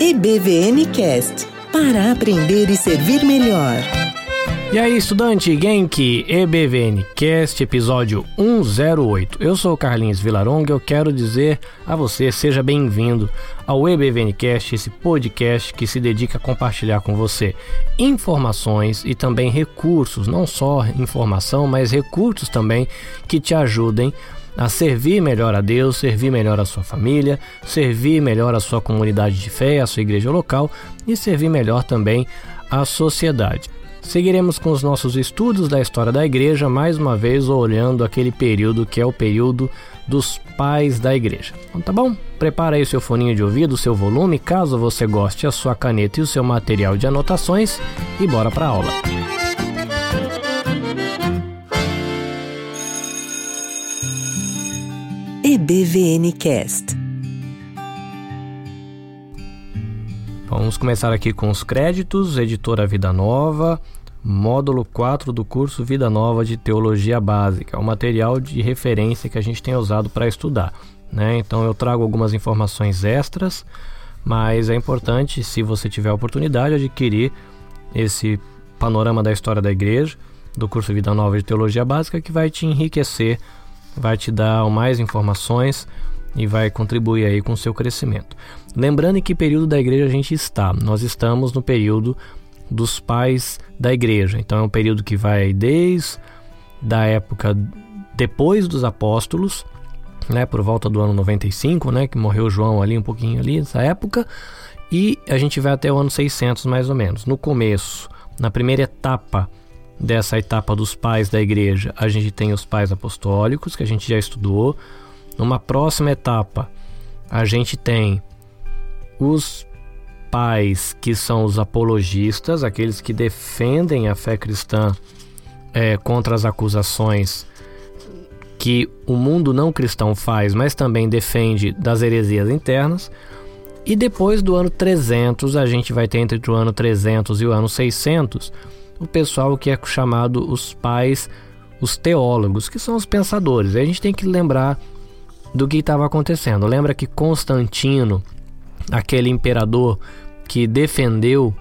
EBVN Cast para aprender e servir melhor. E aí, estudante Genki, EBVN Cast, episódio 108. Eu sou Carlinhos Vilaronga e eu quero dizer a você, seja bem-vindo ao EBVN Cast, esse podcast que se dedica a compartilhar com você informações e também recursos, não só informação, mas recursos também que te ajudem a servir melhor a Deus, servir melhor a sua família, servir melhor a sua comunidade de fé, a sua igreja local e servir melhor também a sociedade. Seguiremos com os nossos estudos da história da igreja, mais uma vez olhando aquele período que é o período dos pais da igreja. Então, tá bom? Prepara aí o seu foninho de ouvido, o seu volume, caso você goste, a sua caneta e o seu material de anotações e bora para a aula. EBVN Cast. Vamos começar aqui com os créditos, editora Vida Nova, módulo 4 do curso Vida Nova de Teologia Básica, é o material de referência que a gente tem usado para estudar. Né? Então eu trago algumas informações extras, mas é importante, se você tiver a oportunidade, adquirir esse panorama da história da igreja, do curso Vida Nova de Teologia Básica, que vai te enriquecer, vai te dar mais informações e vai contribuir aí com o seu crescimento. Lembrando em que período da igreja a gente está. Nós estamos no período dos pais da igreja. Então é um período que vai desde da época depois dos apóstolos, né, por volta do ano 95, né, que morreu João ali um pouquinho ali nessa época, e a gente vai até o ano 600 mais ou menos. No começo, na primeira etapa dessa etapa dos pais da igreja, a gente tem os pais apostólicos, que a gente já estudou. Numa próxima etapa, a gente tem os pais que são os apologistas, aqueles que defendem a fé cristã é, contra as acusações que o mundo não cristão faz, mas também defende das heresias internas. E depois do ano 300, a gente vai ter entre o ano 300 e o ano 600 pessoal que é chamado os pais, os teólogos, que são os pensadores. a gente tem que lembrar do que estava acontecendo. Lembra que Constantino, aquele imperador que defendeu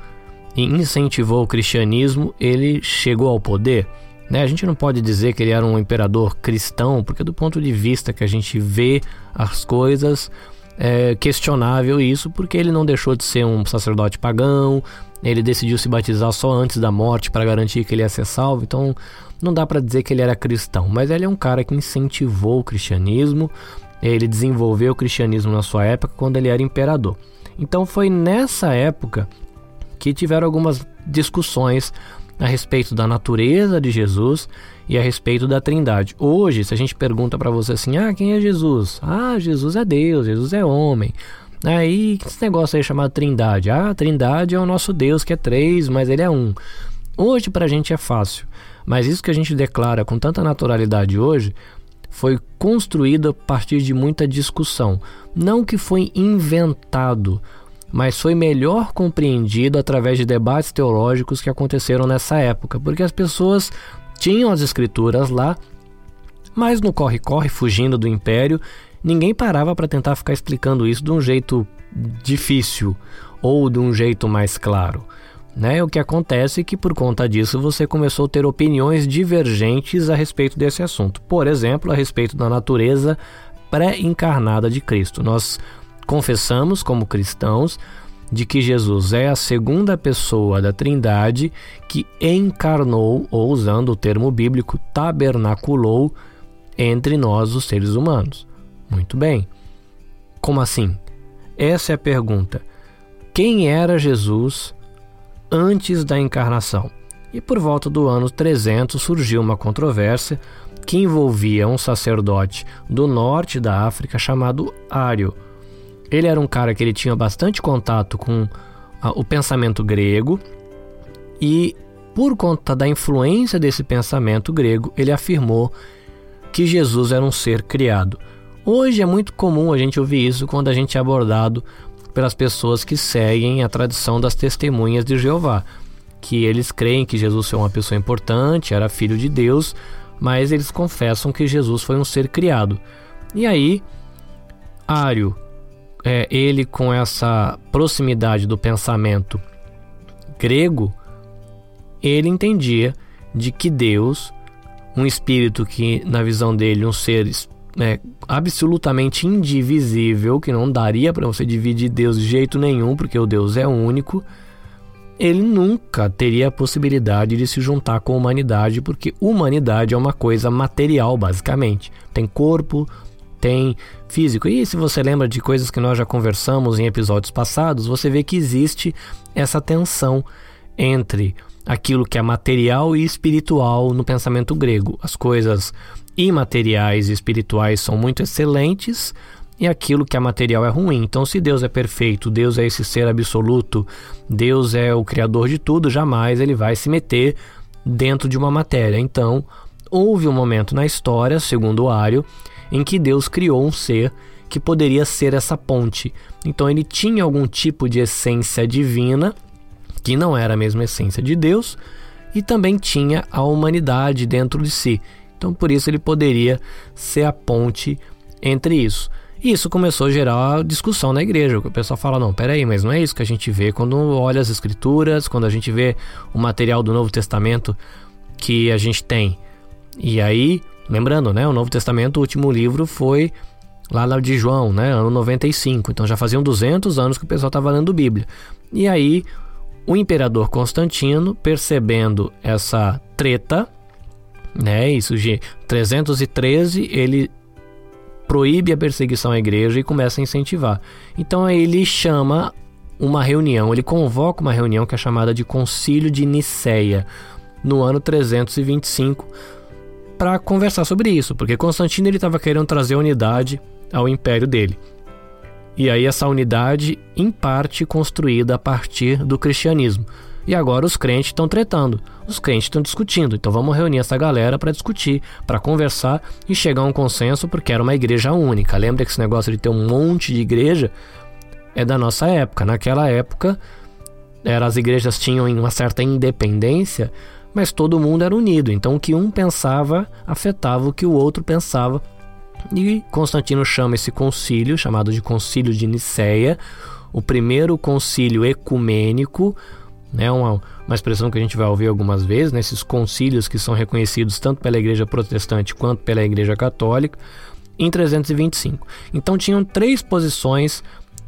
e incentivou o cristianismo, ele chegou ao poder. Né? A gente não pode dizer que ele era um imperador cristão, porque do ponto de vista que a gente vê as coisas, é questionável isso, porque ele não deixou de ser um sacerdote pagão, ele decidiu se batizar só antes da morte para garantir que ele ia ser salvo, então não dá para dizer que ele era cristão, mas ele é um cara que incentivou o cristianismo, ele desenvolveu o cristianismo na sua época quando ele era imperador. Então foi nessa época que tiveram algumas discussões a respeito da natureza de Jesus e a respeito da Trindade. Hoje, se a gente pergunta para você assim: "Ah, quem é Jesus?" "Ah, Jesus é Deus, Jesus é homem." Aí, esse negócio aí chamado Trindade. Ah, Trindade é o nosso Deus que é três, mas ele é um. Hoje para a gente é fácil, mas isso que a gente declara com tanta naturalidade hoje foi construído a partir de muita discussão. Não que foi inventado, mas foi melhor compreendido através de debates teológicos que aconteceram nessa época, porque as pessoas tinham as escrituras lá, mas no corre-corre, fugindo do império, ninguém parava para tentar ficar explicando isso de um jeito difícil ou de um jeito mais claro. Né? O que acontece é que por conta disso você começou a ter opiniões divergentes a respeito desse assunto. Por exemplo, a respeito da natureza pré-encarnada de Cristo. Nós confessamos como cristãos de que Jesus é a segunda pessoa da Trindade que encarnou, ou usando o termo bíblico, tabernaculou entre nós, os seres humanos. Muito bem. Como assim? Essa é a pergunta. Quem era Jesus antes da encarnação. E por volta do ano 300 surgiu uma controvérsia que envolvia um sacerdote do norte da África chamado Ário. Ele era um cara que ele tinha bastante contato com a, o pensamento grego e por conta da influência desse pensamento grego, ele afirmou que Jesus era um ser criado. Hoje é muito comum a gente ouvir isso quando a gente é abordado pelas pessoas que seguem a tradição das testemunhas de Jeová, que eles creem que Jesus foi uma pessoa importante, era filho de Deus, mas eles confessam que Jesus foi um ser criado. E aí, Ário é, ele com essa proximidade do pensamento grego, ele entendia de que Deus, um espírito que na visão dele um ser é, absolutamente indivisível, que não daria para você dividir Deus de jeito nenhum, porque o Deus é único, ele nunca teria a possibilidade de se juntar com a humanidade, porque humanidade é uma coisa material, basicamente. Tem corpo, tem físico. E se você lembra de coisas que nós já conversamos em episódios passados, você vê que existe essa tensão entre aquilo que é material e espiritual no pensamento grego. As coisas imateriais e espirituais são muito excelentes e aquilo que é material é ruim. Então, se Deus é perfeito, Deus é esse ser absoluto, Deus é o criador de tudo, jamais ele vai se meter dentro de uma matéria. Então, houve um momento na história, segundo Ário, em que Deus criou um ser que poderia ser essa ponte. Então ele tinha algum tipo de essência divina, que não era a mesma essência de Deus, e também tinha a humanidade dentro de si. Então por isso ele poderia ser a ponte entre isso. E isso começou a gerar discussão na igreja. O pessoal fala: não, peraí, mas não é isso que a gente vê quando olha as escrituras, quando a gente vê o material do Novo Testamento que a gente tem. E aí Lembrando, né, o Novo Testamento, o último livro foi lá de João, né, ano 95. Então já faziam 200 anos que o pessoal estava lendo Bíblia. E aí o imperador Constantino, percebendo essa treta, né, isso de 313, ele proíbe a perseguição à igreja e começa a incentivar. Então ele chama uma reunião, ele convoca uma reunião que é chamada de Concílio de Nicéia, no ano 325 para conversar sobre isso, porque Constantino ele estava querendo trazer unidade ao império dele. E aí essa unidade, em parte, construída a partir do cristianismo. E agora os crentes estão tretando, os crentes estão discutindo. Então vamos reunir essa galera para discutir, para conversar e chegar a um consenso, porque era uma igreja única. Lembra que esse negócio de ter um monte de igreja é da nossa época. Naquela época, era, as igrejas tinham uma certa independência, mas todo mundo era unido. Então o que um pensava afetava o que o outro pensava. E Constantino chama esse concílio, chamado de Concílio de Nicéia, o primeiro concílio ecumênico, né, uma, uma expressão que a gente vai ouvir algumas vezes, nesses né, concílios que são reconhecidos tanto pela Igreja Protestante quanto pela Igreja Católica, em 325. Então tinham três posições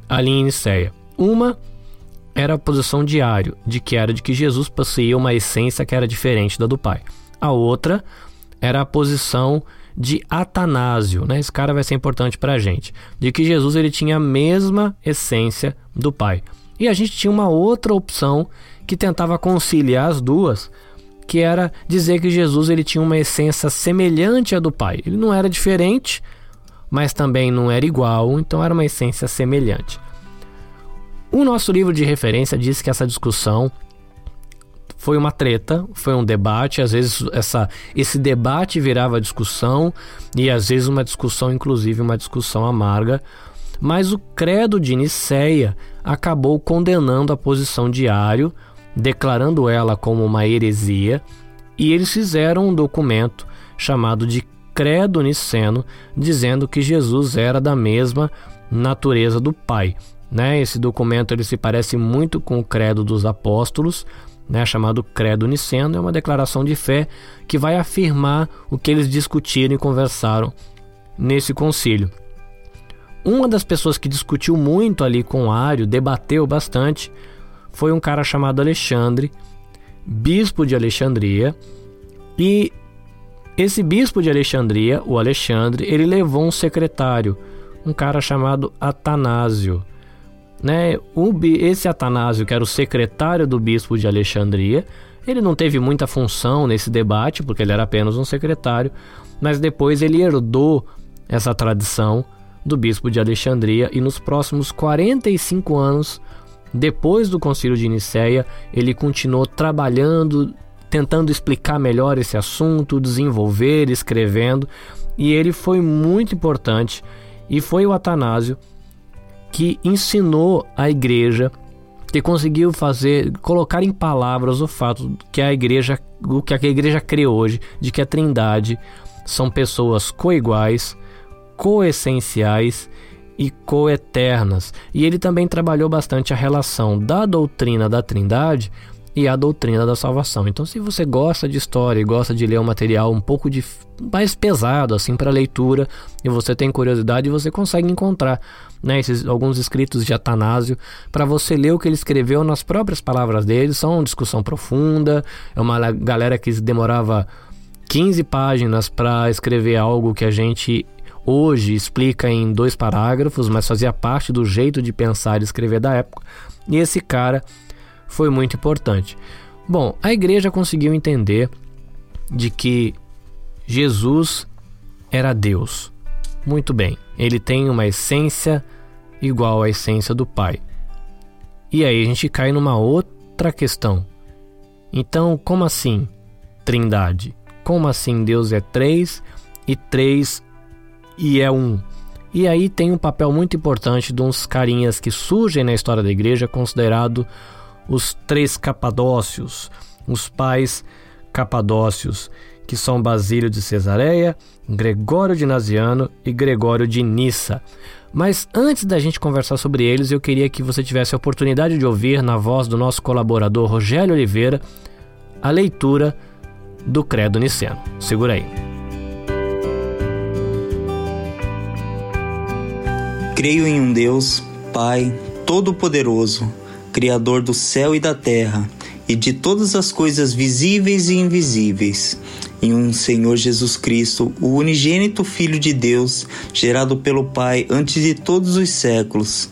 ali em Nicéia. Uma era a posição diário, de que era de que Jesus possuía uma essência que era diferente da do Pai. A outra era a posição de Atanásio, né? Esse cara vai ser importante para a gente, de que Jesus ele tinha a mesma essência do Pai. E a gente tinha uma outra opção que tentava conciliar as duas, que era dizer que Jesus ele tinha uma essência semelhante à do Pai. Ele não era diferente, mas também não era igual, então era uma essência semelhante. O nosso livro de referência diz que essa discussão foi uma treta, foi um debate, às vezes essa, esse debate virava discussão e às vezes uma discussão, inclusive uma discussão amarga. Mas o credo de Nicéia acabou condenando a posição de Ário, declarando ela como uma heresia, e eles fizeram um documento chamado de Credo Niceno, dizendo que Jesus era da mesma natureza do Pai. Né? Esse documento ele se parece muito com o Credo dos Apóstolos, né? chamado Credo Niceno, é uma declaração de fé que vai afirmar o que eles discutiram e conversaram nesse concílio. Uma das pessoas que discutiu muito ali com Ário, debateu bastante, foi um cara chamado Alexandre, bispo de Alexandria, e esse bispo de Alexandria, o Alexandre, ele levou um secretário, um cara chamado Atanásio. Né? O, esse Atanásio, que era o secretário do bispo de Alexandria, ele não teve muita função nesse debate, porque ele era apenas um secretário, mas depois ele herdou essa tradição do bispo de Alexandria e nos próximos 45 anos, depois do concílio de Nicéia, ele continuou trabalhando, tentando explicar melhor esse assunto, desenvolver, escrevendo, e ele foi muito importante e foi o Atanásio que ensinou a igreja, que conseguiu fazer, colocar em palavras o fato que a igreja, o que a igreja crê hoje, de que a Trindade são pessoas coiguais, coessenciais e coeternas. E ele também trabalhou bastante a relação da doutrina da Trindade e a doutrina da salvação. Então, se você gosta de história e gosta de ler um material um pouco de, mais pesado assim para leitura e você tem curiosidade, você consegue encontrar né, esses, alguns escritos de Atanásio para você ler o que ele escreveu nas próprias palavras dele. São uma discussão profunda, é uma galera que demorava 15 páginas para escrever algo que a gente hoje explica em dois parágrafos, mas fazia parte do jeito de pensar e escrever da época. E esse cara foi muito importante. Bom, a igreja conseguiu entender de que Jesus era Deus. Muito bem, ele tem uma essência igual à essência do Pai. E aí a gente cai numa outra questão. Então, como assim Trindade? Como assim Deus é três e três e é um? E aí tem um papel muito importante de uns carinhas que surgem na história da igreja, considerado os três capadócios, os pais capadócios, que são Basílio de Cesareia, Gregório de Naziano e Gregório de Nissa. Mas antes da gente conversar sobre eles, eu queria que você tivesse a oportunidade de ouvir, na voz do nosso colaborador Rogério Oliveira, a leitura do Credo Niceno. Segura aí. Creio em um Deus, Pai, Todo-Poderoso Criador do céu e da terra, e de todas as coisas visíveis e invisíveis, em um Senhor Jesus Cristo, o unigênito Filho de Deus, gerado pelo Pai antes de todos os séculos.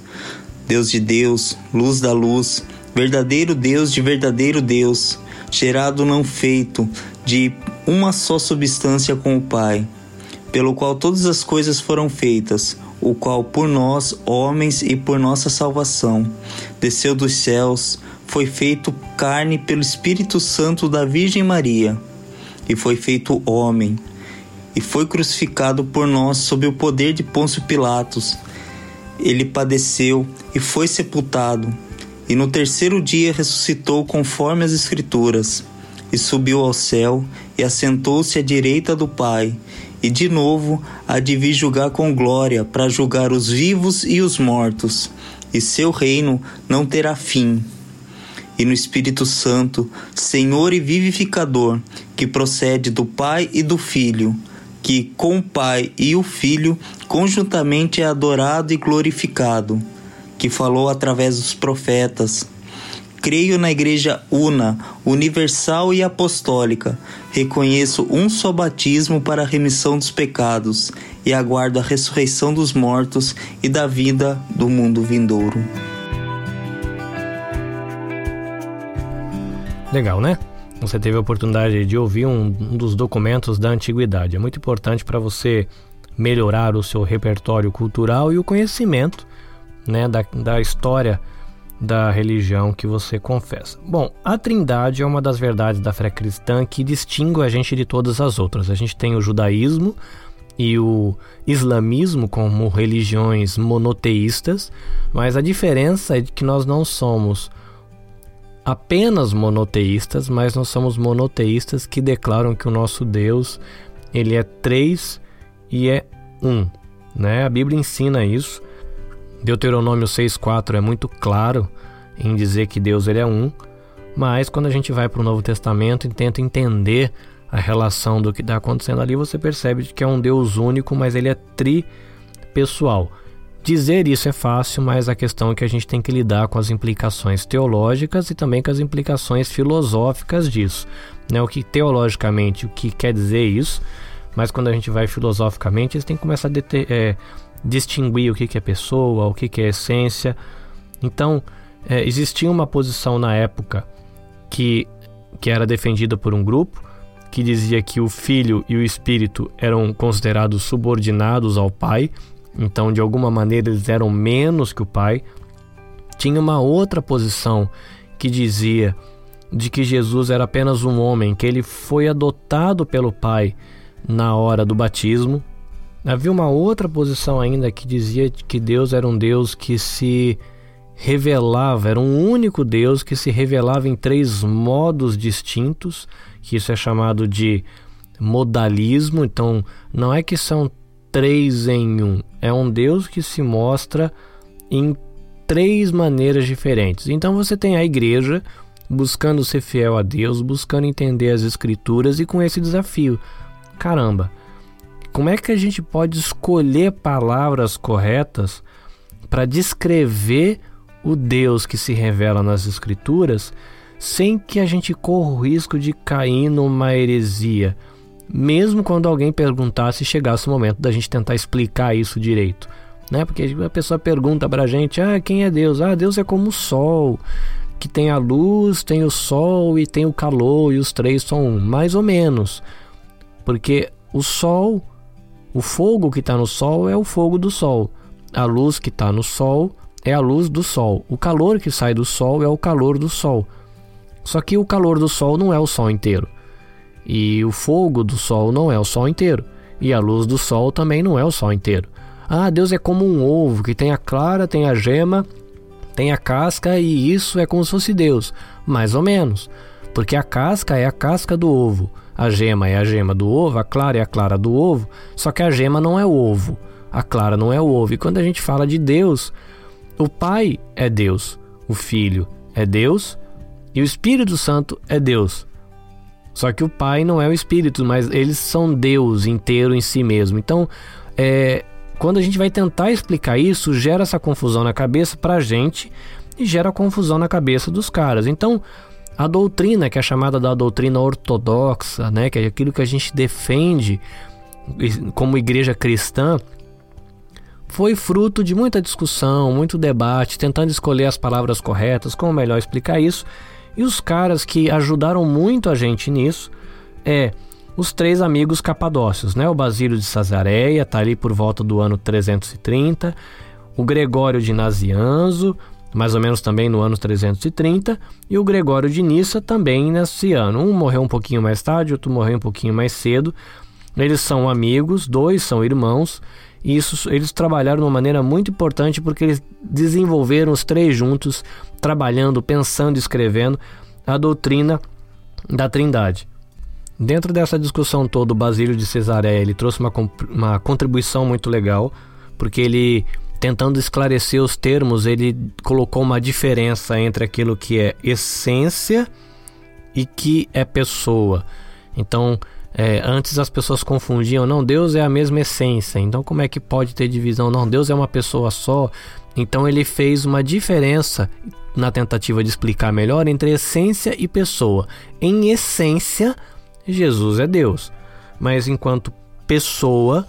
Deus de Deus, luz da luz, verdadeiro Deus de verdadeiro Deus, gerado não feito, de uma só substância com o Pai, pelo qual todas as coisas foram feitas o qual por nós, homens e por nossa salvação, desceu dos céus, foi feito carne pelo Espírito Santo da Virgem Maria, e foi feito homem, e foi crucificado por nós sob o poder de Pôncio Pilatos. Ele padeceu e foi sepultado, e no terceiro dia ressuscitou conforme as Escrituras, e subiu ao céu e assentou-se à direita do Pai e de novo há de vir julgar com glória para julgar os vivos e os mortos, e seu reino não terá fim. E no Espírito Santo, Senhor e vivificador, que procede do Pai e do Filho, que com o Pai e o Filho conjuntamente é adorado e glorificado, que falou através dos profetas Creio na Igreja una, universal e apostólica. Reconheço um só batismo para a remissão dos pecados e aguardo a ressurreição dos mortos e da vida do mundo vindouro. Legal, né? Você teve a oportunidade de ouvir um, um dos documentos da antiguidade. É muito importante para você melhorar o seu repertório cultural e o conhecimento né, da, da história da religião que você confessa. Bom, a Trindade é uma das verdades da fé cristã que distingue a gente de todas as outras. A gente tem o judaísmo e o islamismo como religiões monoteístas, mas a diferença é que nós não somos apenas monoteístas, mas nós somos monoteístas que declaram que o nosso Deus ele é três e é um, né? A Bíblia ensina isso. Deuteronômio 6,4 é muito claro em dizer que Deus ele é um, mas quando a gente vai para o Novo Testamento e tenta entender a relação do que está acontecendo ali, você percebe que é um Deus único, mas ele é tripessoal. Dizer isso é fácil, mas a questão é que a gente tem que lidar com as implicações teológicas e também com as implicações filosóficas disso. Né? O que teologicamente, o que quer dizer isso, mas quando a gente vai filosoficamente, você tem que começar a deter, é, distinguir o que, que é pessoa, o que, que é essência. Então, é, existia uma posição na época que, que era defendida por um grupo que dizia que o filho e o espírito eram considerados subordinados ao pai, então de alguma maneira eles eram menos que o pai. Tinha uma outra posição que dizia de que Jesus era apenas um homem, que ele foi adotado pelo pai na hora do batismo, Havia uma outra posição ainda que dizia que Deus era um Deus que se revelava, era um único Deus que se revelava em três modos distintos, que isso é chamado de modalismo. Então, não é que são três em um. É um Deus que se mostra em três maneiras diferentes. Então você tem a igreja buscando ser fiel a Deus, buscando entender as escrituras e com esse desafio. Caramba, como é que a gente pode escolher palavras corretas para descrever o Deus que se revela nas escrituras sem que a gente corra o risco de cair numa heresia? mesmo quando alguém perguntasse e chegasse o momento da gente tentar explicar isso direito. Né? Porque a pessoa pergunta pra gente: ah, quem é Deus? Ah, Deus é como o sol, que tem a luz, tem o sol e tem o calor, e os três são um, mais ou menos. Porque o sol, o fogo que está no sol é o fogo do sol, a luz que está no sol é a luz do sol, o calor que sai do sol é o calor do sol. Só que o calor do sol não é o sol inteiro. E o fogo do sol não é o sol inteiro. E a luz do sol também não é o sol inteiro. Ah, Deus é como um ovo que tem a clara, tem a gema, tem a casca e isso é como se fosse Deus. Mais ou menos. Porque a casca é a casca do ovo, a gema é a gema do ovo, a clara é a clara do ovo, só que a gema não é o ovo, a clara não é o ovo. E quando a gente fala de Deus, o Pai é Deus, o Filho é Deus e o Espírito Santo é Deus. Só que o Pai não é o Espírito, mas eles são Deus inteiro em si mesmo. Então, é, quando a gente vai tentar explicar isso, gera essa confusão na cabeça pra gente e gera confusão na cabeça dos caras. Então, a doutrina, que é chamada da doutrina ortodoxa, né, que é aquilo que a gente defende como igreja cristã, foi fruto de muita discussão, muito debate, tentando escolher as palavras corretas, como melhor explicar isso. E os caras que ajudaram muito a gente nisso é os três amigos capadócios, né? O Basílio de Cesareia, tá ali por volta do ano 330, o Gregório de Nazianzo, mais ou menos também no ano 330, e o Gregório de Nissa também nesse ano. Um morreu um pouquinho mais tarde, outro morreu um pouquinho mais cedo. Eles são amigos, dois são irmãos, e isso, eles trabalharam de uma maneira muito importante porque eles desenvolveram os três juntos, trabalhando, pensando, escrevendo a doutrina da Trindade. Dentro dessa discussão toda, o Basílio de Cesareia ele trouxe uma, uma contribuição muito legal, porque ele, tentando esclarecer os termos, ele colocou uma diferença entre aquilo que é essência e que é pessoa. Então, é, antes as pessoas confundiam, não, Deus é a mesma essência, então como é que pode ter divisão? Não, Deus é uma pessoa só. Então ele fez uma diferença na tentativa de explicar melhor entre essência e pessoa. Em essência, Jesus é Deus, mas enquanto pessoa,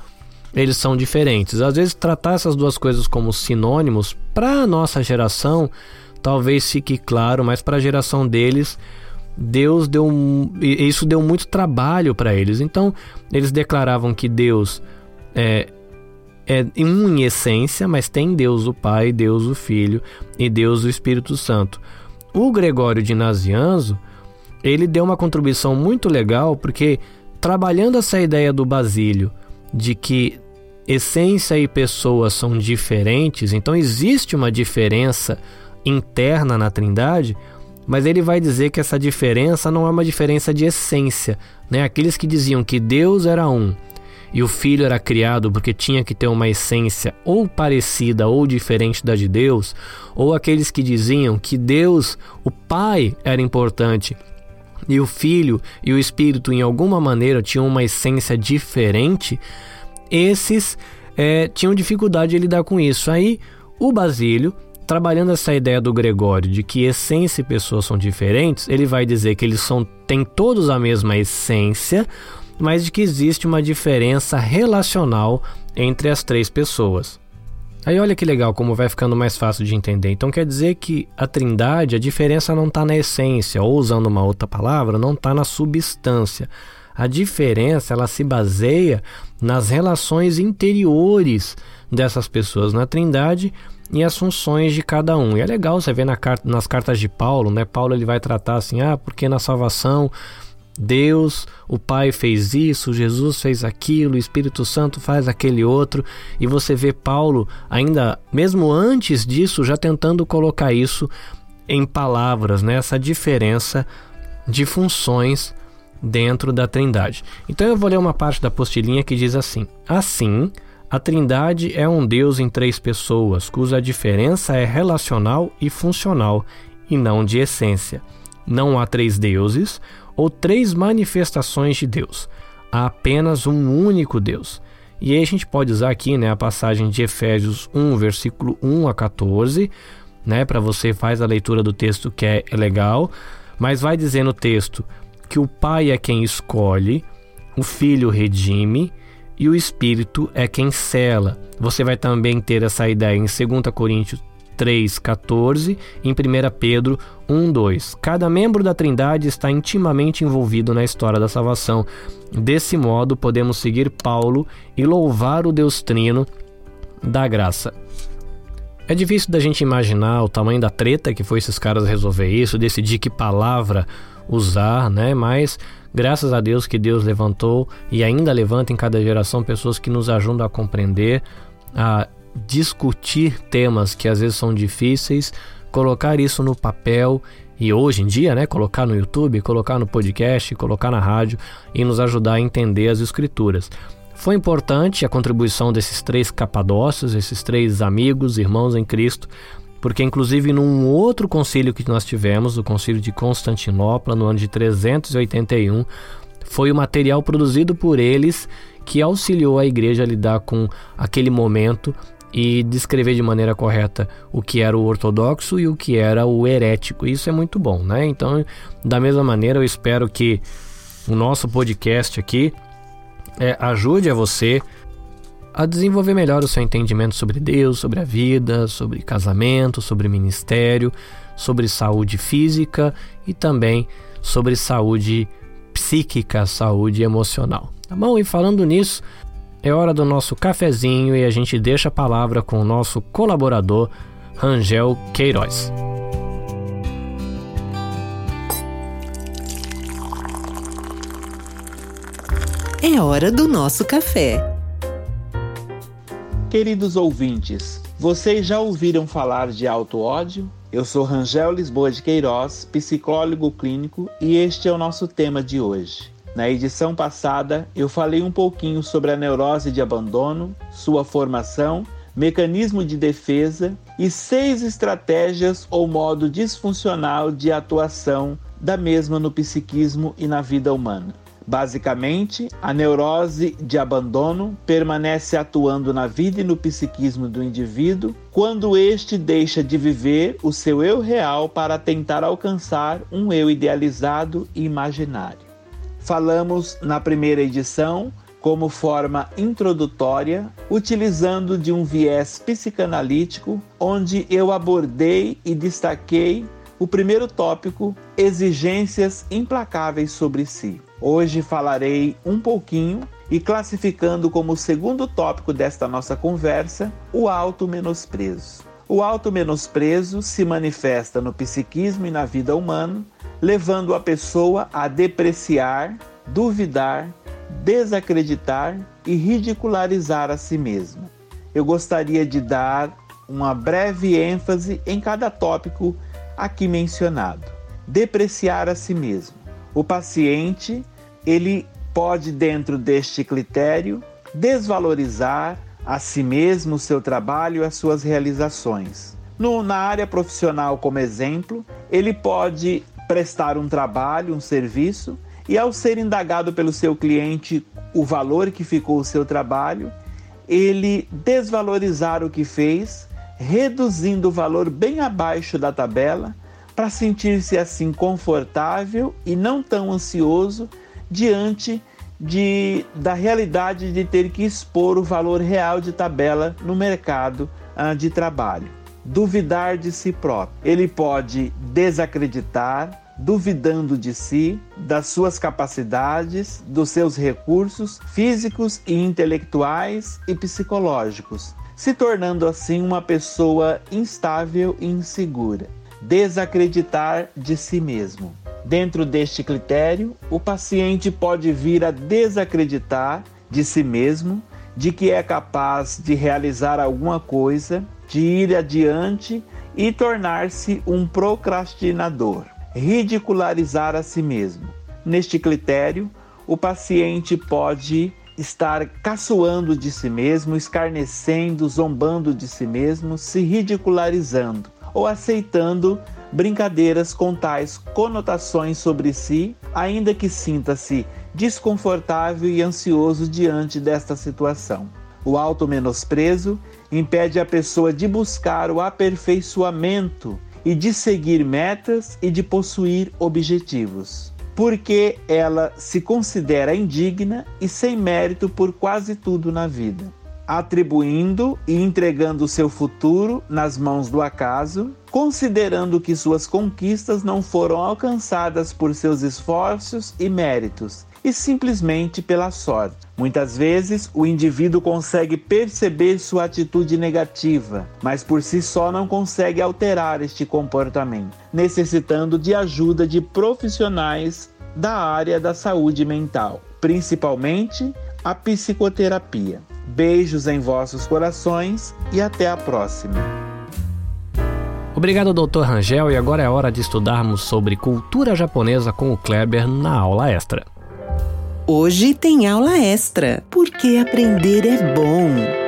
eles são diferentes. Às vezes tratar essas duas coisas como sinônimos para a nossa geração talvez fique claro, mas para a geração deles Deus deu isso deu muito trabalho para eles. Então, eles declaravam que Deus é, é um em essência, mas tem Deus o Pai, Deus o Filho e Deus o Espírito Santo. O Gregório de Nazianzo, ele deu uma contribuição muito legal, porque trabalhando essa ideia do Basílio de que essência e pessoa são diferentes, então existe uma diferença interna na Trindade, mas ele vai dizer que essa diferença não é uma diferença de essência. Né? Aqueles que diziam que Deus era um e o Filho era criado porque tinha que ter uma essência ou parecida ou diferente da de Deus, ou aqueles que diziam que Deus, o Pai, era importante e o Filho e o Espírito, em alguma maneira, tinham uma essência diferente, esses é, tinham dificuldade de lidar com isso. Aí o Basílio trabalhando essa ideia do Gregório de que essência e pessoas são diferentes, ele vai dizer que eles são, têm todos a mesma essência, mas de que existe uma diferença relacional entre as três pessoas. Aí olha que legal como vai ficando mais fácil de entender. Então quer dizer que a trindade, a diferença não está na essência, ou usando uma outra palavra, não está na substância. A diferença ela se baseia nas relações interiores dessas pessoas na trindade e as funções de cada um. E é legal você ver na carta, nas cartas de Paulo, né? Paulo ele vai tratar assim, ah, porque na salvação Deus, o Pai fez isso, Jesus fez aquilo, o Espírito Santo faz aquele outro, e você vê Paulo ainda mesmo antes disso já tentando colocar isso em palavras, né? Essa diferença de funções dentro da Trindade. Então eu vou ler uma parte da apostilinha que diz assim: Assim, A Trindade é um Deus em três pessoas, cuja diferença é relacional e funcional, e não de essência. Não há três deuses ou três manifestações de Deus. Há apenas um único Deus. E aí a gente pode usar aqui né, a passagem de Efésios 1, versículo 1 a 14, né, para você faz a leitura do texto que é, legal, mas vai dizer no texto que o Pai é quem escolhe, o Filho redime e o Espírito é quem cela. Você vai também ter essa ideia em 2 Coríntios 3,14 em 1 Pedro 1,2. Cada membro da Trindade está intimamente envolvido na história da salvação. Desse modo, podemos seguir Paulo e louvar o Deus Trino da graça. É difícil da gente imaginar o tamanho da treta que foi esses caras resolver isso, decidir que palavra usar, né? Mas graças a Deus que Deus levantou e ainda levanta em cada geração pessoas que nos ajudam a compreender, a discutir temas que às vezes são difíceis, colocar isso no papel e hoje em dia, né, colocar no YouTube, colocar no podcast, colocar na rádio e nos ajudar a entender as escrituras. Foi importante a contribuição desses três capadócios, esses três amigos, irmãos em Cristo, porque inclusive num outro concílio que nós tivemos, o concílio de Constantinopla, no ano de 381, foi o material produzido por eles que auxiliou a igreja a lidar com aquele momento e descrever de maneira correta o que era o ortodoxo e o que era o herético. Isso é muito bom, né? Então, da mesma maneira, eu espero que o nosso podcast aqui é, ajude a você a desenvolver melhor o seu entendimento sobre Deus, sobre a vida, sobre casamento, sobre ministério, sobre saúde física e também sobre saúde psíquica, saúde emocional. Tá bom? E falando nisso, é hora do nosso cafezinho e a gente deixa a palavra com o nosso colaborador, Rangel Queiroz. É hora do nosso café. Queridos ouvintes, vocês já ouviram falar de auto-ódio? Eu sou Rangel Lisboa de Queiroz, psicólogo clínico, e este é o nosso tema de hoje. Na edição passada, eu falei um pouquinho sobre a neurose de abandono, sua formação, mecanismo de defesa e seis estratégias ou modo disfuncional de atuação da mesma no psiquismo e na vida humana. Basicamente, a neurose de abandono permanece atuando na vida e no psiquismo do indivíduo quando este deixa de viver o seu eu real para tentar alcançar um eu idealizado e imaginário. Falamos na primeira edição como forma introdutória, utilizando de um viés psicanalítico, onde eu abordei e destaquei o primeiro tópico, exigências implacáveis sobre si. Hoje falarei um pouquinho e classificando como segundo tópico desta nossa conversa o auto-menosprezo. O auto-menosprezo se manifesta no psiquismo e na vida humana levando a pessoa a depreciar, duvidar, desacreditar e ridicularizar a si mesma. Eu gostaria de dar uma breve ênfase em cada tópico aqui mencionado. Depreciar a si mesmo. O paciente, ele pode dentro deste critério desvalorizar a si mesmo, o seu trabalho e as suas realizações. No, na área profissional, como exemplo, ele pode prestar um trabalho, um serviço, e ao ser indagado pelo seu cliente o valor que ficou o seu trabalho, ele desvalorizar o que fez, reduzindo o valor bem abaixo da tabela, para sentir-se assim confortável e não tão ansioso diante de, da realidade de ter que expor o valor real de tabela no mercado ah, de trabalho duvidar de si próprio. Ele pode desacreditar, duvidando de si, das suas capacidades, dos seus recursos físicos e intelectuais e psicológicos, se tornando assim uma pessoa instável e insegura. Desacreditar de si mesmo. Dentro deste critério, o paciente pode vir a desacreditar de si mesmo, de que é capaz de realizar alguma coisa, de ir adiante e tornar-se um procrastinador, ridicularizar a si mesmo. Neste critério, o paciente pode estar caçoando de si mesmo, escarnecendo, zombando de si mesmo, se ridicularizando ou aceitando brincadeiras com tais conotações sobre si, ainda que sinta-se desconfortável e ansioso diante desta situação. O auto-menosprezo impede a pessoa de buscar o aperfeiçoamento e de seguir metas e de possuir objetivos, porque ela se considera indigna e sem mérito por quase tudo na vida, atribuindo e entregando seu futuro nas mãos do acaso, considerando que suas conquistas não foram alcançadas por seus esforços e méritos e simplesmente pela sorte. Muitas vezes o indivíduo consegue perceber sua atitude negativa, mas por si só não consegue alterar este comportamento, necessitando de ajuda de profissionais da área da saúde mental, principalmente a psicoterapia. Beijos em vossos corações e até a próxima. Obrigado, Dr. Rangel, e agora é hora de estudarmos sobre cultura japonesa com o Kleber na aula extra. Hoje tem aula extra, porque aprender é bom.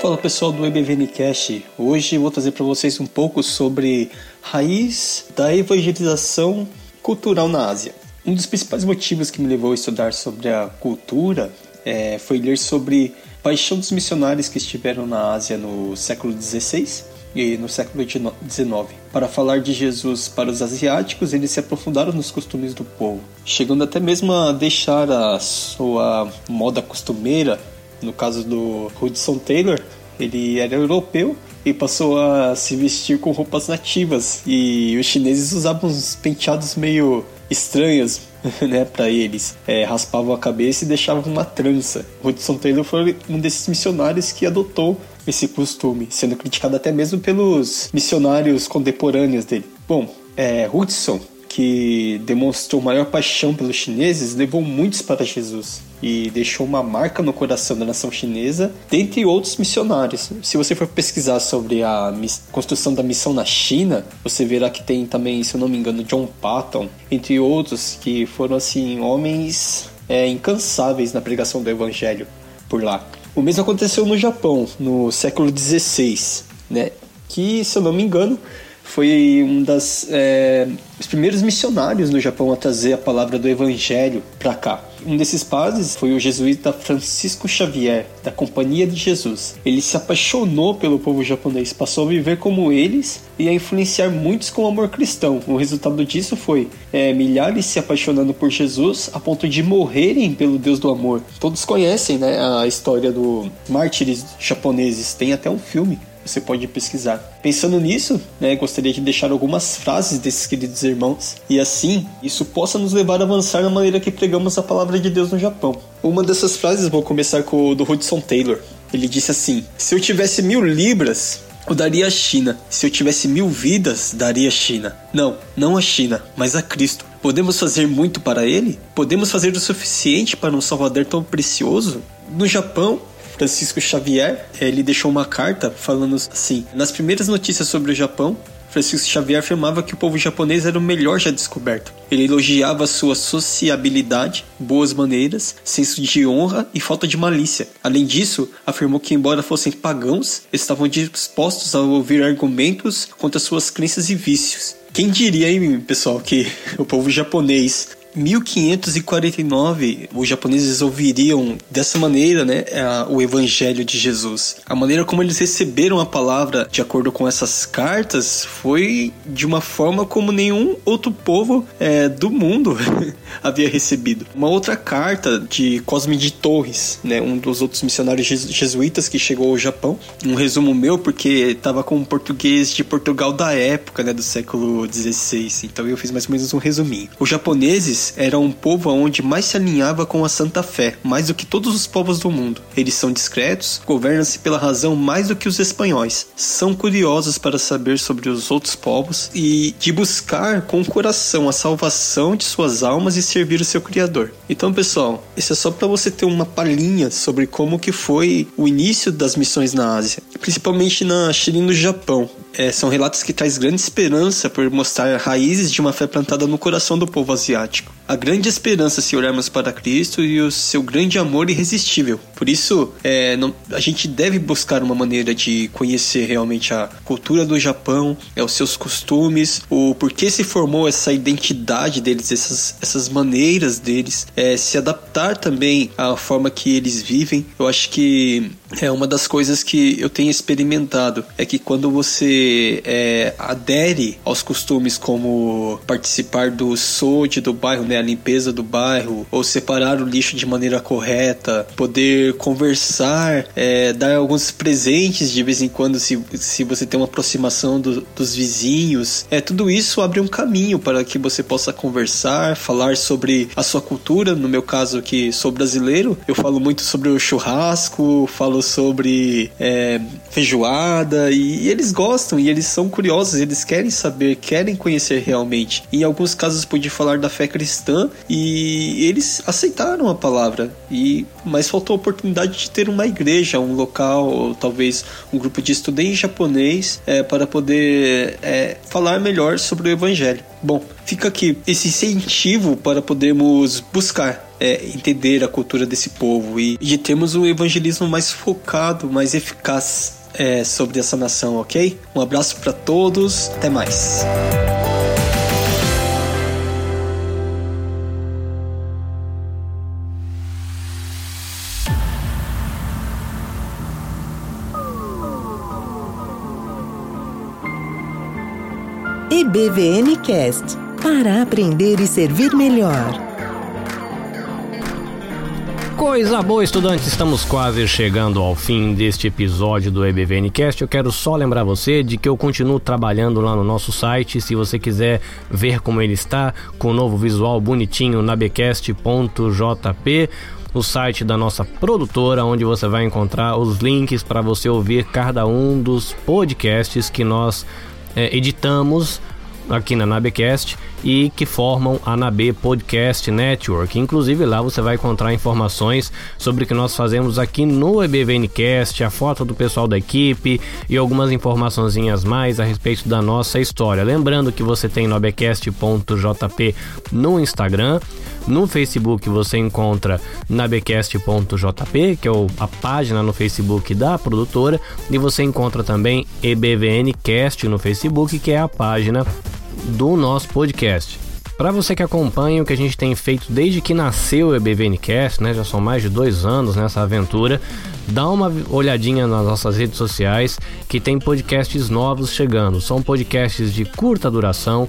Fala pessoal do EBVNcast. Hoje vou trazer para vocês um pouco sobre raiz da evangelização cultural na Ásia. Um dos principais motivos que me levou a estudar sobre a cultura é, foi ler sobre paixão dos missionários que estiveram na Ásia no século XVI e no século XIX. Para falar de Jesus para os asiáticos, eles se aprofundaram nos costumes do povo, chegando até mesmo a deixar a sua moda costumeira. No caso do Hudson Taylor, ele era europeu e passou a se vestir com roupas nativas. E os chineses usavam uns penteados meio estranhos, né, para eles. É, raspavam a cabeça e deixavam uma trança. Hudson Taylor foi um desses missionários que adotou esse costume, sendo criticado até mesmo pelos missionários contemporâneos dele. Bom, é, Hudson, que demonstrou maior paixão pelos chineses, levou muitos para Jesus e deixou uma marca no coração da nação chinesa, dentre outros missionários. Se você for pesquisar sobre a construção da missão na China, você verá que tem também, se eu não me engano, John Patton, entre outros, que foram assim homens é, incansáveis na pregação do evangelho por lá. O mesmo aconteceu no Japão, no século XVI, né? Que, se eu não me engano, foi um das é, os primeiros missionários no Japão a trazer a palavra do Evangelho para cá. Um desses padres foi o jesuíta Francisco Xavier, da Companhia de Jesus. Ele se apaixonou pelo povo japonês, passou a viver como eles e a influenciar muitos com o amor cristão. O resultado disso foi é, milhares se apaixonando por Jesus a ponto de morrerem pelo Deus do amor. Todos conhecem né, a história do mártires japoneses, tem até um filme você pode pesquisar. Pensando nisso, né, gostaria de deixar algumas frases desses queridos irmãos e assim isso possa nos levar a avançar na maneira que pregamos a palavra de Deus no Japão. Uma dessas frases vou começar com o do Hudson Taylor. Ele disse assim: Se eu tivesse mil libras, eu daria a China. Se eu tivesse mil vidas, daria a China. Não, não a China, mas a Cristo. Podemos fazer muito para ele? Podemos fazer o suficiente para um Salvador tão precioso? No Japão, Francisco Xavier, ele deixou uma carta falando assim: nas primeiras notícias sobre o Japão, Francisco Xavier afirmava que o povo japonês era o melhor já descoberto. Ele elogiava sua sociabilidade, boas maneiras, senso de honra e falta de malícia. Além disso, afirmou que, embora fossem pagãos, estavam dispostos a ouvir argumentos contra suas crenças e vícios. Quem diria, hein, pessoal, que o povo japonês 1549, os japoneses ouviriam dessa maneira, né, o evangelho de Jesus. A maneira como eles receberam a palavra, de acordo com essas cartas, foi de uma forma como nenhum outro povo é, do mundo havia recebido. Uma outra carta de Cosme de Torres, né, um dos outros missionários jesuítas que chegou ao Japão. Um resumo meu, porque estava com o português de Portugal da época, né, do século XVI. Então eu fiz mais ou menos um resuminho. Os japoneses era um povo onde mais se alinhava com a Santa Fé, mais do que todos os povos do mundo. Eles são discretos, governam-se pela razão mais do que os espanhóis. São curiosos para saber sobre os outros povos e de buscar com o coração a salvação de suas almas e servir o seu Criador. Então, pessoal, isso é só para você ter uma palhinha sobre como que foi o início das missões na Ásia, principalmente na China e no Japão. É, são relatos que traz grande esperança por mostrar raízes de uma fé plantada no coração do povo asiático. A grande esperança se olharmos para Cristo e o seu grande amor irresistível. Por isso, é, não, a gente deve buscar uma maneira de conhecer realmente a cultura do Japão, é, os seus costumes, o porquê se formou essa identidade deles, essas, essas maneiras deles, é, se adaptar também à forma que eles vivem. Eu acho que é uma das coisas que eu tenho experimentado é que quando você é, adere aos costumes como participar do SOD do bairro, né, a limpeza do bairro, ou separar o lixo de maneira correta, poder conversar, é, dar alguns presentes de vez em quando se, se você tem uma aproximação do, dos vizinhos, é tudo isso abre um caminho para que você possa conversar, falar sobre a sua cultura. No meu caso que sou brasileiro, eu falo muito sobre o churrasco, falo sobre é, feijoada e, e, eles gostam e eles são curiosos, eles querem saber, querem conhecer realmente. Em alguns casos pude falar da fé cristã e eles aceitaram a palavra e mas faltou a oportunidade de ter uma igreja, um local, ou talvez um grupo de estudantes japonês é, para poder é, falar melhor sobre o evangelho. Bom, fica aqui esse incentivo para podermos buscar é, entender a cultura desse povo e de termos um evangelismo mais focado, mais eficaz é, sobre essa nação, ok? Um abraço para todos, até mais. EBVN Cast para aprender e servir melhor. Coisa boa, estudantes, estamos quase chegando ao fim deste episódio do EBVNcast. Eu quero só lembrar você de que eu continuo trabalhando lá no nosso site. Se você quiser ver como ele está, com o novo visual bonitinho na bcast.jp o site da nossa produtora, onde você vai encontrar os links para você ouvir cada um dos podcasts que nós é, editamos aqui na Nabecast e que formam a Nabe Podcast Network. Inclusive lá você vai encontrar informações sobre o que nós fazemos aqui no EBVNcast, a foto do pessoal da equipe e algumas informaçõezinhas mais a respeito da nossa história. Lembrando que você tem nobecast.jp no Instagram, no Facebook você encontra nabecast.jp, que é a página no Facebook da produtora, e você encontra também EBVNcast no Facebook, que é a página do nosso podcast. Para você que acompanha o que a gente tem feito desde que nasceu o EBVNcast, né, já são mais de dois anos nessa aventura, dá uma olhadinha nas nossas redes sociais que tem podcasts novos chegando. São podcasts de curta duração,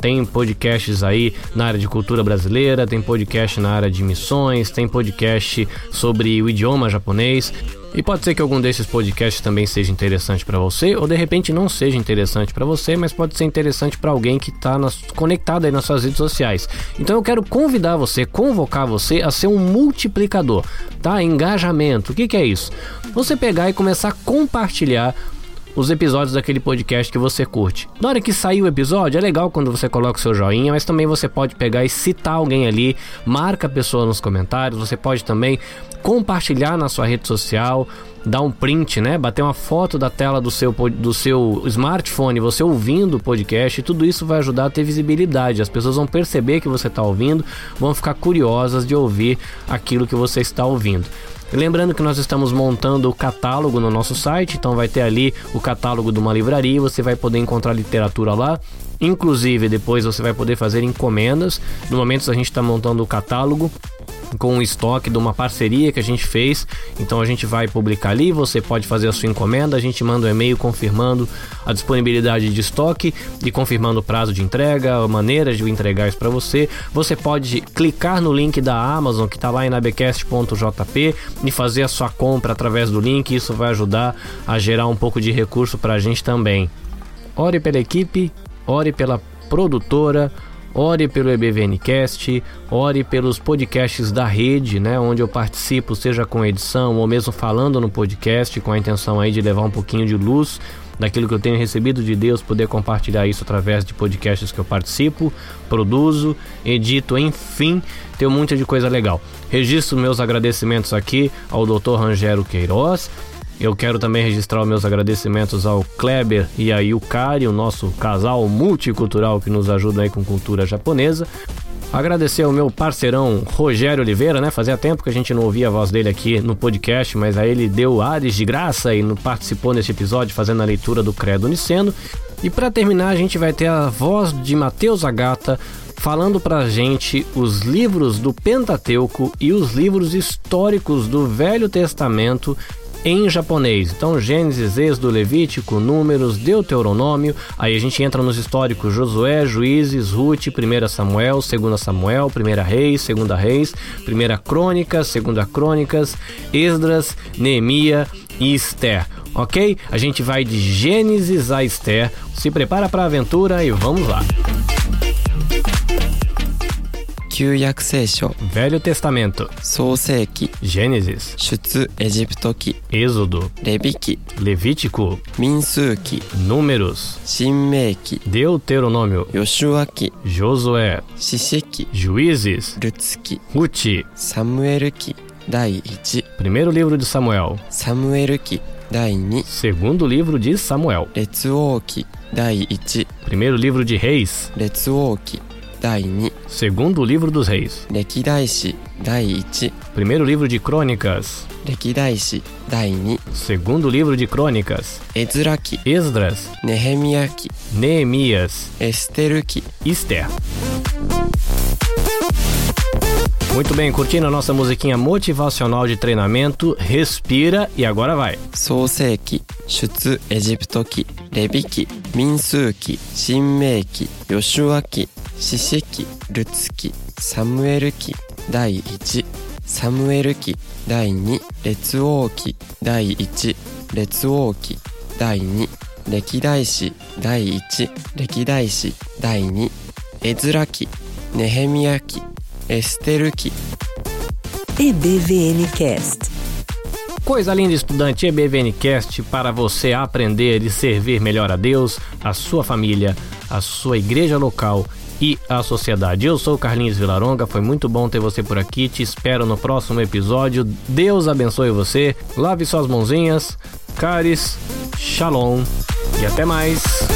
tem podcasts aí na área de cultura brasileira, tem podcast na área de missões, tem podcast sobre o idioma japonês. E pode ser que algum desses podcasts também seja interessante para você, ou de repente não seja interessante para você, mas pode ser interessante para alguém que está conectado aí nas suas redes sociais. Então eu quero convidar você, convocar você a ser um multiplicador, tá? Engajamento. O que, que é isso? Você pegar e começar a compartilhar os episódios daquele podcast que você curte. Na hora que sair o episódio, é legal quando você coloca o seu joinha, mas também você pode pegar e citar alguém ali, marca a pessoa nos comentários, você pode também compartilhar na sua rede social, dar um print, né? Bater uma foto da tela do seu, do seu smartphone, você ouvindo o podcast, e tudo isso vai ajudar a ter visibilidade. As pessoas vão perceber que você está ouvindo, vão ficar curiosas de ouvir aquilo que você está ouvindo. Lembrando que nós estamos montando o catálogo no nosso site, então vai ter ali o catálogo de uma livraria, você vai poder encontrar literatura lá. Inclusive, depois você vai poder fazer encomendas. No momento a gente está montando o catálogo com o estoque de uma parceria que a gente fez. Então a gente vai publicar ali, você pode fazer a sua encomenda, a gente manda um e-mail confirmando a disponibilidade de estoque e confirmando o prazo de entrega, a maneira de entregar isso para você. Você pode clicar no link da Amazon que está lá em nabecast.jp e fazer a sua compra através do link. Isso vai ajudar a gerar um pouco de recurso para a gente também. Ore pela equipe, ore pela produtora, ore pelo EBVNcast, ore pelos podcasts da rede, né, onde eu participo, seja com edição ou mesmo falando no podcast, com a intenção aí de levar um pouquinho de luz daquilo que eu tenho recebido de Deus, poder compartilhar isso através de podcasts que eu participo, produzo, edito, enfim, tenho muita de coisa legal. Registro meus agradecimentos aqui ao Dr. Rangero Queiroz, Eu quero também registrar os meus agradecimentos ao Kleber e a Yukari, o nosso casal multicultural que nos ajuda aí com cultura japonesa. Agradecer ao meu parceirão Rogério Oliveira, né? Fazia tempo que a gente não ouvia a voz dele aqui no podcast, mas aí ele deu ares de graça e participou nesse episódio fazendo a leitura do Credo Niceno. E para terminar, a gente vai ter a voz de Mateus Agata falando pra gente os livros do Pentateuco e os livros históricos do Velho Testamento em japonês. Então, Gênesis, Êxodo, Levítico, Números, Deuteronômio. Aí a gente entra nos históricos Josué, Juízes, Ruth, 1 Samuel, 2 Samuel, 1 Reis, 2 Reis, 1 Crônicas, 2 Crônicas, Esdras, Neemia e Esther. Ok? A gente vai de Gênesis a Esther. Se prepara para a aventura e vamos lá. 旧約聖書 Velho Testamento, 創世記 Gênesis, 出エジプト記 Êxodo, レビ記 Levítico, 民数記 Números, 新明記 Deuteronômio, ヨシュア記 Josué, 詩詩記 Juízes, ルツ記 Ruth, サムエル記第1 primeiro livro de Samuel, サムエル記第2 segundo livro de Samuel, 列王記第1 primeiro livro de Reis, 列王記 第2 segundo livro dos Reis, 歴代史第1 primeiro livro de Crônicas, 歴代史第2 segundo livro de Crônicas, エズラ記 Esdras, ネヘミヤ記 Neemias, エステル記 Esther. Muito bem, curtindo a nossa musiquinha motivacional de treinamento, respira e agora vai. 創世記出エジプト記レビ記民数記新明記ヨシュア記 詩詩記ルツ記サムエル記第1サムエル記第2列王記第1列王記第2歴代史第1歴代史第2エズラ記ネヘミヤ記エステル記 EBVN Cast. Coisa linda, estudante EBVNcast, para você aprender e servir melhor a Deus, a sua família, a sua igreja local e a sociedade. Eu sou Carlinhos Vilaronga, foi muito bom ter você por aqui. Te espero no próximo episódio. Deus abençoe você. Lave suas mãozinhas. Caris, shalom e até mais.